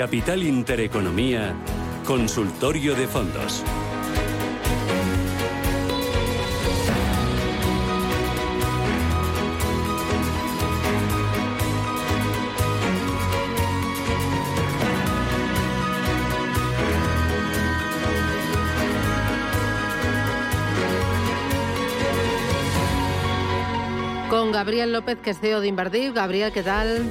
Capital Intereconomía, Consultorio de Fondos. Con Gabriel López, que es CEO de Invertir. Gabriel, ¿qué tal?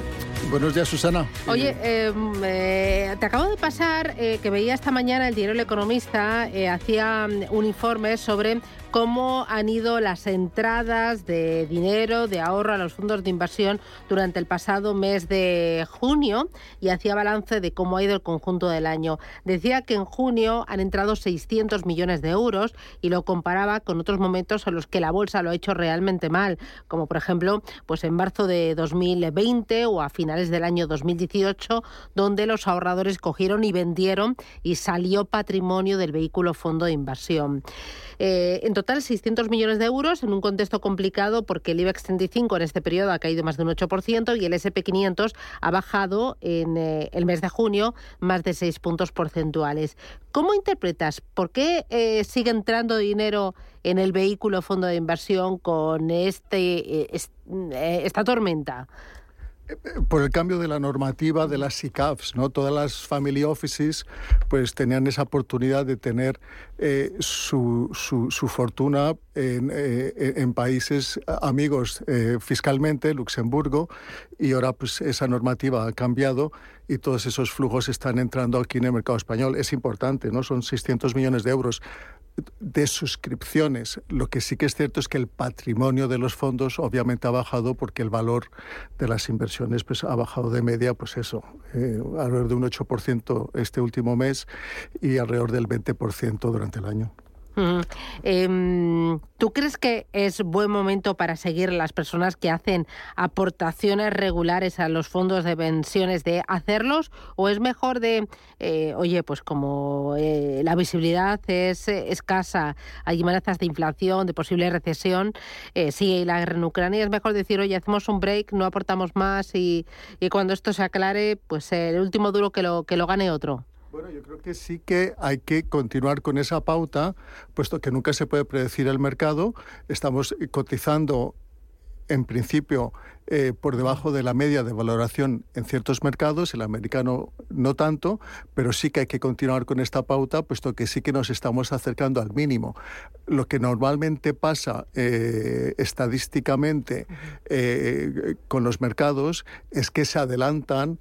Buenos días, Susana. Oye, eh, eh, te acabo de pasar eh, que veía esta mañana el diario El Economista, hacía mm, un informe sobre cómo han ido las entradas de dinero, de ahorro a los fondos de inversión durante el pasado mes de junio y hacía balance de cómo ha ido el conjunto del año. Decía que en junio han entrado 600 millones de euros y lo comparaba con otros momentos en los que la bolsa lo ha hecho realmente mal, como por ejemplo pues en marzo de 2020 o a finales del año 2018, donde los ahorradores cogieron y vendieron y salió patrimonio del vehículo fondo de inversión. Eh, en total, 600 millones de euros en un contexto complicado porque el IBEX 35 en este periodo ha caído más de un 8% y el SP500 ha bajado en eh, el mes de junio más de 6 puntos porcentuales. ¿Cómo interpretas? ¿Por qué eh, sigue entrando dinero en el vehículo fondo de inversión con este, esta tormenta? Por el cambio de la normativa de las SICAFs, ¿no? Todas las family offices pues tenían esa oportunidad de tener eh, su, su, fortuna en, eh, en, países amigos eh, fiscalmente, Luxemburgo, y ahora pues esa normativa ha cambiado y todos esos flujos están entrando aquí en el mercado español. Es importante, ¿no? Son 600 millones de euros de suscripciones. Lo que sí que es cierto es que el patrimonio de los fondos obviamente ha bajado porque el valor de las inversiones pues, ha bajado de media, pues eso, eh, alrededor de un 8% este último mes y alrededor del 20% durante el año. Em, ¿Tú crees que es buen momento para seguir las personas que hacen aportaciones regulares a los fondos de pensiones de hacerlos? ¿O es mejor de, eh, oye, pues como eh, la visibilidad es eh, escasa, hay amenazas de inflación, de posible recesión, sigue la guerra en Ucrania, es mejor decir, oye, hacemos un break, no aportamos más y, y cuando esto se aclare, pues el último duro que lo, que lo gane otro? Bueno, yo creo que sí que hay que continuar con esa pauta, puesto que nunca se puede predecir el mercado. Estamos cotizando, en principio, eh, por debajo de la media de valoración en ciertos mercados, el americano no tanto, pero sí que hay que continuar con esta pauta, puesto que sí que nos estamos acercando al mínimo. Lo que normalmente pasa eh, estadísticamente eh, con los mercados es que se adelantan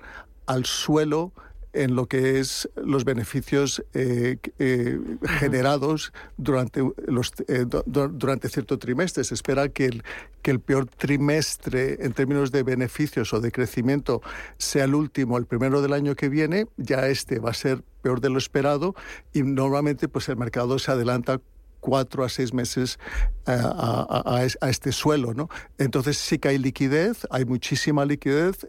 al suelo en lo que es los beneficios eh, eh, generados durante, los, eh, durante cierto trimestre. Se espera que el, que el peor trimestre en términos de beneficios o de crecimiento sea el último, el primero del año que viene. Ya este va a ser peor de lo esperado y normalmente pues el mercado se adelanta cuatro a seis meses a, este suelo. ¿no? Entonces sí que hay liquidez, hay muchísima liquidez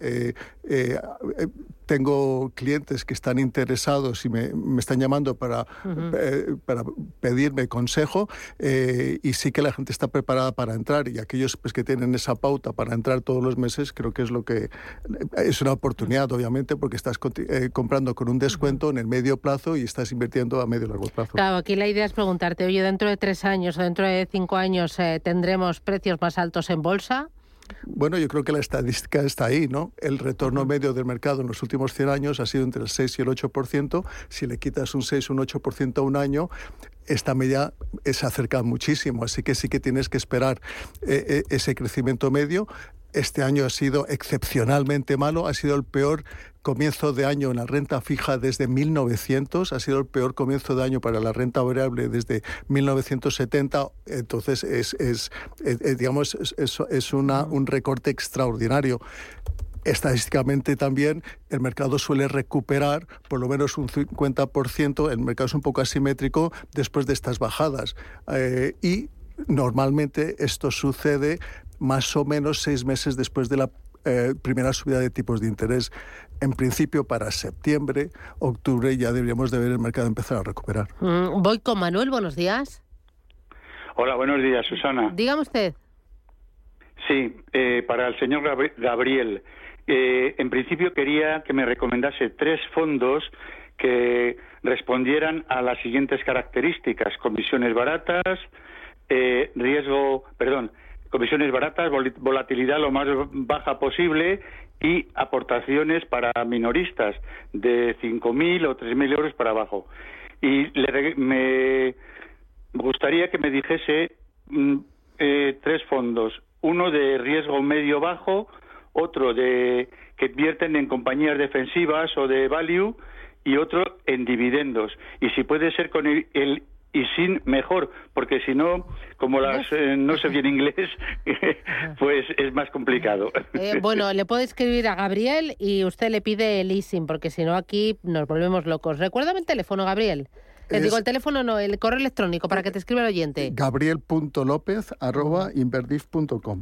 tengo clientes que están interesados y me, están llamando para, eh, para pedirme consejo eh, y sí que la gente está preparada para entrar y aquellos pues, que tienen esa pauta para entrar todos los meses creo que es lo que es una oportunidad obviamente porque estás eh, comprando con un descuento en el medio plazo y estás invirtiendo a medio largo plazo. Claro, aquí la idea es preguntarte, oye, dentro de tres años o dentro de cinco años tendremos precios más altos en bolsa. Bueno, yo creo que la estadística está ahí, ¿no? El retorno medio del mercado en los últimos 100 años ha sido entre el 6 y el 8%. Si le quitas un 6 o un 8% a un año, esta media se acerca muchísimo. Así que sí que tienes que esperar eh, eh, ese crecimiento medio. Este año ha sido excepcionalmente malo, ha sido el peor comienzo de año en la renta fija desde 1900, ha sido el peor comienzo de año para la renta variable desde 1970, entonces es, es, digamos, es, es una, un recorte extraordinario. Estadísticamente también el mercado suele recuperar por lo menos un 50%, el mercado es un poco asimétrico después de estas bajadas. Eh, y normalmente esto sucede más o menos seis meses después de la eh, primera subida de tipos de interés. En principio para septiembre, octubre ya deberíamos de ver el mercado empezar a recuperar. Mm, voy con Manuel, buenos días. Hola, buenos días, Susana. Dígame usted. Sí, eh, para el señor Gabriel. Eh, en principio quería que me recomendase tres fondos que respondieran a las siguientes características: comisiones baratas, eh, riesgo, perdón, comisiones baratas, volatilidad lo más baja posible y aportaciones para minoristas de 5.000 o 3.000 euros para abajo. Y me gustaría que me dijese mm, eh, tres fondos, uno de riesgo medio-bajo, otro de que invierten en compañías defensivas o de value y otro en dividendos. Y si puede ser con el y sin mejor, porque si no, como las eh, no sé bien inglés, pues es más complicado. Eh, bueno, le puede escribir a Gabriel y usted le pide el ISIN, porque si no aquí nos volvemos locos. Recuérdame el teléfono, Gabriel. Le digo el teléfono, no, el correo electrónico para que te escriba el oyente. Gabriel.lópez arroba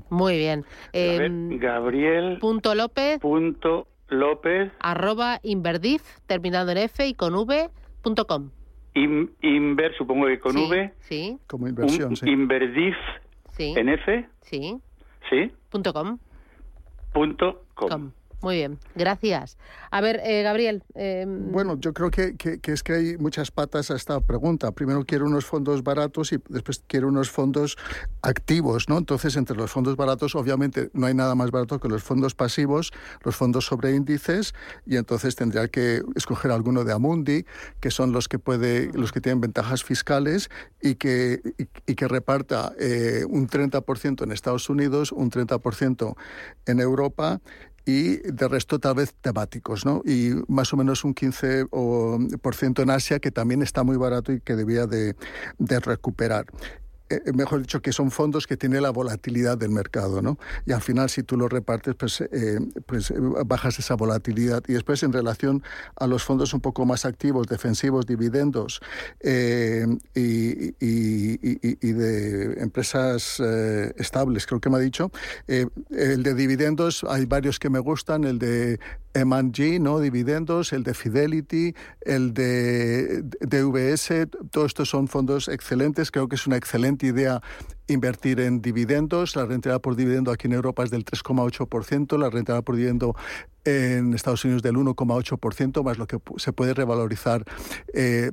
Muy bien. Eh, Gabriel. Punto López. Punto López. Arroba Inverdif, terminado en F y con V, punto com. Inver, supongo que con V. Sí. Como inversión, sí. Inverdif en F. Sí. Sí. Punto com. Punto com. Muy bien, gracias. A ver, eh, Gabriel. Em, bueno, yo creo que, es que hay muchas patas a esta pregunta. Primero quiero unos fondos baratos y después quiero unos fondos activos, ¿no? Entonces, entre los fondos baratos, obviamente, no hay nada más barato que los fondos pasivos, los fondos sobre índices, y entonces tendría que escoger alguno de Amundi, que son los que puede, los que tienen ventajas fiscales y que, y, que reparta eh, un 30% en Estados Unidos, un 30% en Europa y de resto tal vez temáticos, ¿no? Y más o menos un 15% en Asia, que también está muy barato y que debía de, de recuperar. Eh, eh, mejor dicho, que son fondos que tienen la volatilidad del mercado, ¿no? Y al final, si tú lo repartes, pues, eh, pues bajas esa volatilidad. Y después, en relación a los fondos un poco más activos, defensivos, dividendos y, y, de empresas estables, creo que me ha dicho, el de dividendos, hay varios que me gustan, el de M&G, ¿no? Dividendos, el de Fidelity, el de DVS, todos estos son fondos excelentes, creo que es una excelente idea invertir en dividendos. La rentabilidad por dividendo aquí en Europa es del 3,8%, la rentabilidad por dividendo en Estados Unidos del 1,8%, más lo que se puede revalorizar eh,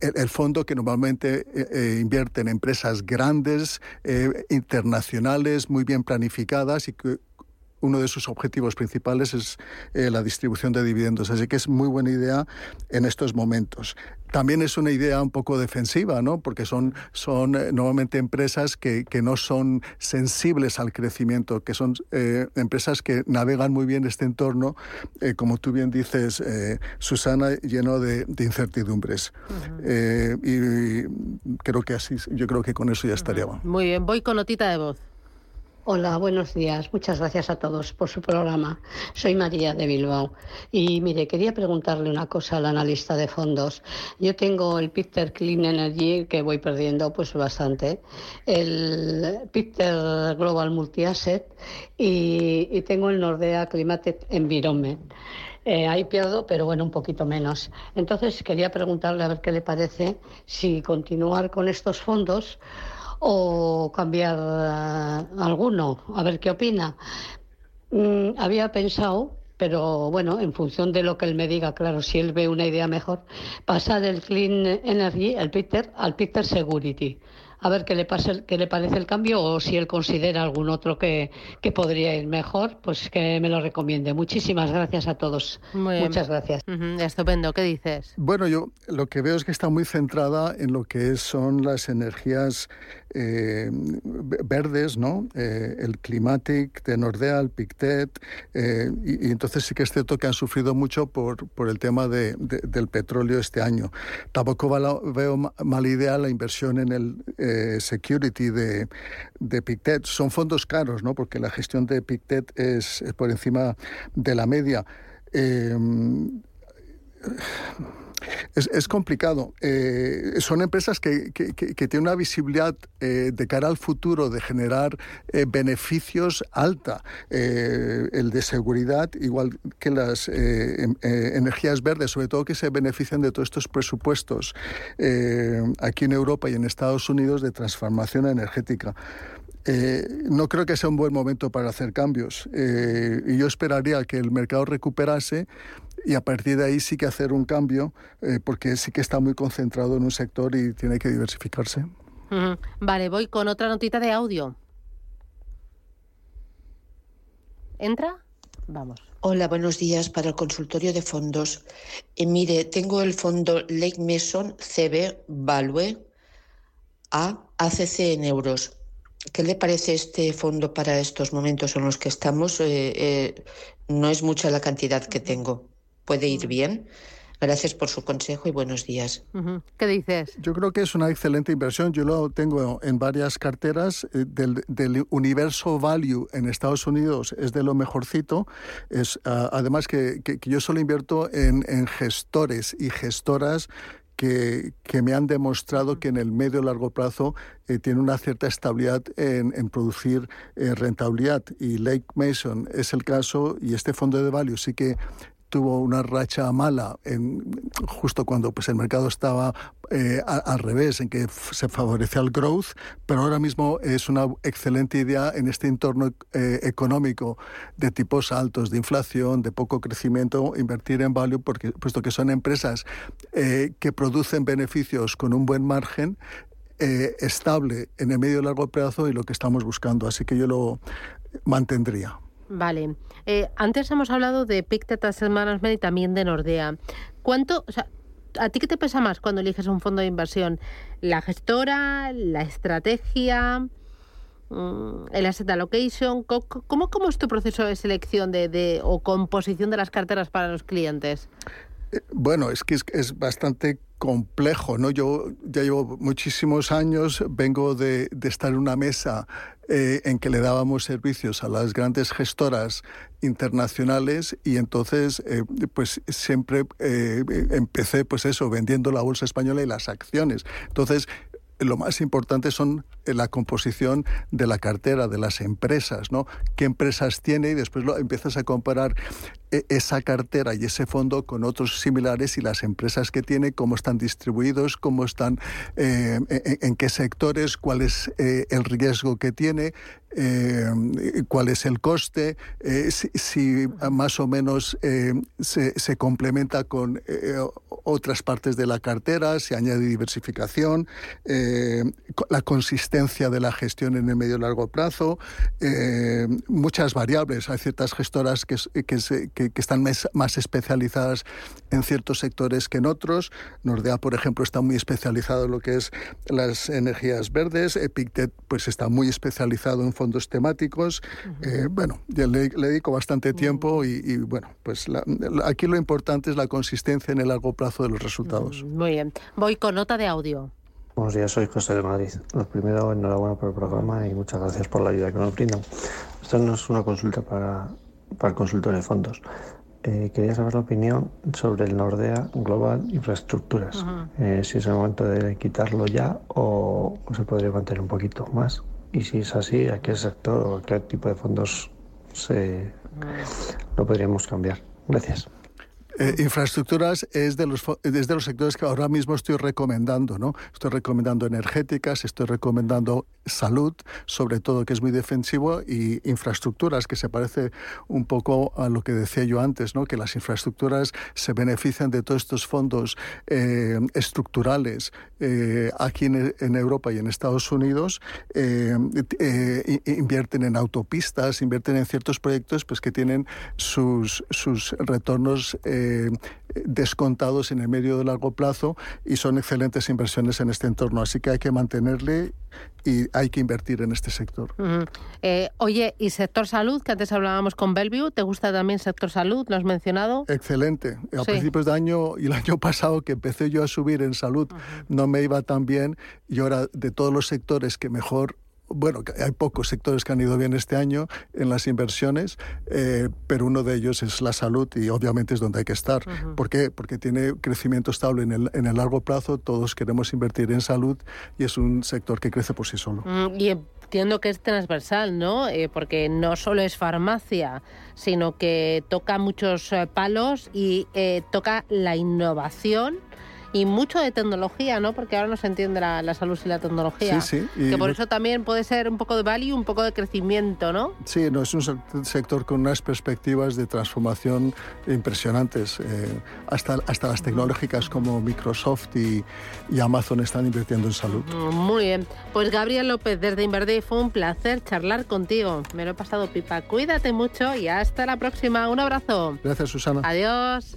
el, fondo que normalmente eh, eh, invierte en empresas grandes, internacionales, muy bien planificadas y que uno de sus objetivos principales es eh, la distribución de dividendos. Así que es muy buena idea en estos momentos. También es una idea un poco defensiva, ¿no? Porque son, son eh, normalmente empresas que, que, no son sensibles al crecimiento, que son eh, empresas que navegan muy bien este entorno, como tú bien dices, Susana, lleno de, incertidumbres. y, creo que así, yo creo que con eso ya estaría. Muy bien, voy con notita de voz. Hola, buenos días. Muchas gracias a todos por su programa. Soy María de Bilbao. Y mire, quería preguntarle una cosa al analista de fondos. Yo tengo el Peter Clean Energy que voy perdiendo pues bastante, el Peter Global Multi Asset y, tengo el Nordea Climate Environment. Eh, ahí pierdo, pero bueno, un poquito menos. Entonces quería preguntarle a ver qué le parece si continuar con estos fondos o cambiar eh, alguno, a ver qué opina. Mm, había pensado, pero bueno, en función de lo que él me diga, claro, si él ve una idea mejor, pasar del Clean Energy, el Peter, al Peter Security. a ver qué le, pasa, qué le parece el cambio o si él considera algún otro que, que podría ir mejor, pues que me lo recomiende. Muchísimas gracias a todos. Muchas gracias. Estupendo. ¿Qué dices? Bueno, yo lo que veo es que está muy centrada en lo que son las energías eh, verdes, ¿no? Eh, el Climatic de Nordea, el Pictet, eh, y, entonces sí que es cierto que han sufrido mucho por, por el tema de, del petróleo este año. Tampoco veo mala idea la inversión en el security de, de Pictet. Son fondos caros, ¿no? Porque la gestión de Pictet es, es por encima de la media. Es, complicado. Eh, son empresas que, tienen una visibilidad eh, de cara al futuro de generar eh, beneficios alta. el de seguridad, igual que las em, energías verdes, sobre todo que se benefician de todos estos presupuestos aquí en Europa y en Estados Unidos de transformación energética. no creo que sea un buen momento para hacer cambios. y yo esperaría que el mercado recuperase y a partir de ahí sí que hacer un cambio, eh, porque sí que está muy concentrado en un sector y tiene que diversificarse. Vale, voy con otra notita de audio. ¿Entra? Vamos. Hola, buenos días para el consultorio de fondos. Eh, mire, tengo el fondo Lake Mason CB Value a ACC en euros. ¿Qué le parece este fondo para estos momentos en los que estamos? Eh, no es mucha la cantidad que tengo puede ir bien. Gracias por su consejo y buenos días. ¿Qué dices? Yo creo que es una excelente inversión. Yo lo tengo en varias carteras eh, del, universo value en Estados Unidos. Es de lo mejorcito. Es, ah, además que, yo solo invierto en, gestores y gestoras que, me han demostrado que en el medio y largo plazo eh, tiene una cierta estabilidad en, producir eh, rentabilidad. Y Lake Mason es el caso, y este fondo de value sí que tuvo una racha mala en, justo cuando pues, el mercado estaba eh, al revés, en que se favorecía el growth, pero ahora mismo es una excelente idea en este entorno eh, económico de tipos altos, de inflación, de poco crecimiento, invertir en value, porque, puesto que son empresas eh, que producen beneficios con un buen margen, estable en el medio y largo plazo y lo que estamos buscando. Así que yo lo mantendría. Vale. Eh, antes hemos hablado de Pictet Asset Management y también de Nordea. ¿Cuánto, o sea, ¿a ti qué te pesa más cuando eliges un fondo de inversión? ¿La gestora? ¿La estrategia? Mm, ¿El asset allocation? ¿Cómo, cómo es tu proceso de selección de, de, o composición de las carteras para los clientes? Bueno, es que es, bastante complejo, ¿no? Yo ya llevo muchísimos años, vengo de, de estar en una mesa eh, en que le dábamos servicios a las grandes gestoras internacionales y entonces eh, pues siempre eh, empecé pues eso vendiendo la bolsa española y las acciones entonces lo más importante son la composición de la cartera de las empresas, ¿no? ¿Qué empresas tiene? Y después lo, empiezas a comparar esa cartera y ese fondo con otros similares y las empresas que tiene, cómo están distribuidos, cómo están, eh, en, qué sectores, cuál es eh, el riesgo que tiene, eh, cuál es el coste, si, más o menos se, se, complementa con otras partes de la cartera, se añade diversificación, la consistencia de la gestión en el medio y largo plazo, muchas variables. Hay ciertas gestoras que, que, que, están más, especializadas en ciertos sectores que en otros. Nordea, por ejemplo, está muy especializado en lo que es las energías verdes. Epictet pues está muy especializado en fondos temáticos. Eh, bueno, le, le, dedico bastante tiempo y, bueno, pues aquí lo importante es la consistencia en el largo plazo de los resultados. Muy bien. Voy con nota de audio. Buenos días, soy José de Madrid. Lo primero, enhorabuena por el programa y muchas gracias por la ayuda que nos brindan. Esta no es una consulta para para el consultor de fondos. Eh, quería saber la opinión sobre el Nordea Global Infraestructuras. Eh, si es el momento de quitarlo ya o, se podría mantener un poquito más. Y si es así, ¿a qué sector o a qué tipo de fondos se, lo podríamos cambiar? Gracias. Eh, infraestructuras es de, los, de los sectores que ahora mismo estoy recomendando, ¿no? Estoy recomendando energéticas, estoy recomendando salud, sobre todo, que es muy defensivo, y infraestructuras, que se parece un poco a lo que decía yo antes, ¿no? que las infraestructuras se benefician de todos estos fondos eh, estructurales eh, aquí en, Europa y en Estados Unidos, invierten en autopistas, invierten en ciertos proyectos pues, que tienen sus, sus retornos descontados en el medio de largo plazo y son excelentes inversiones en este entorno. Así que hay que mantenerle y hay que invertir en este sector. Eh, oye, ¿y sector salud? Que antes hablábamos con Bellevue. ¿Te gusta también sector salud? ¿Lo has mencionado? Excelente. A principios de año y el año pasado que empecé yo a subir en salud no me iba tan bien y ahora de todos los sectores que mejor bueno, hay pocos sectores que han ido bien este año en las inversiones, eh, pero uno de ellos es la salud y obviamente es donde hay que estar. ¿Por qué? Porque tiene crecimiento estable en el, en el largo plazo, todos queremos invertir en salud y es un sector que crece por sí solo. Mm, y entiendo que es transversal, ¿no? Eh, porque no solo es farmacia, sino que toca muchos eh, palos y toca la innovación y mucho de tecnología, ¿no? Porque ahora no se entiende la, salud sin la tecnología. Sí, sí. que por eso también puede ser un poco de value, un poco de crecimiento, ¿no? Sí, no, es un sector con unas perspectivas de transformación impresionantes. Eh, hasta, hasta las tecnológicas como Microsoft y, Amazon están invirtiendo en salud. Mm, muy bien. Pues Gabriel López, desde Inverde, fue un placer charlar contigo. Me lo he pasado pipa. Cuídate mucho y hasta la próxima. Un abrazo. Gracias, Susana. Adiós.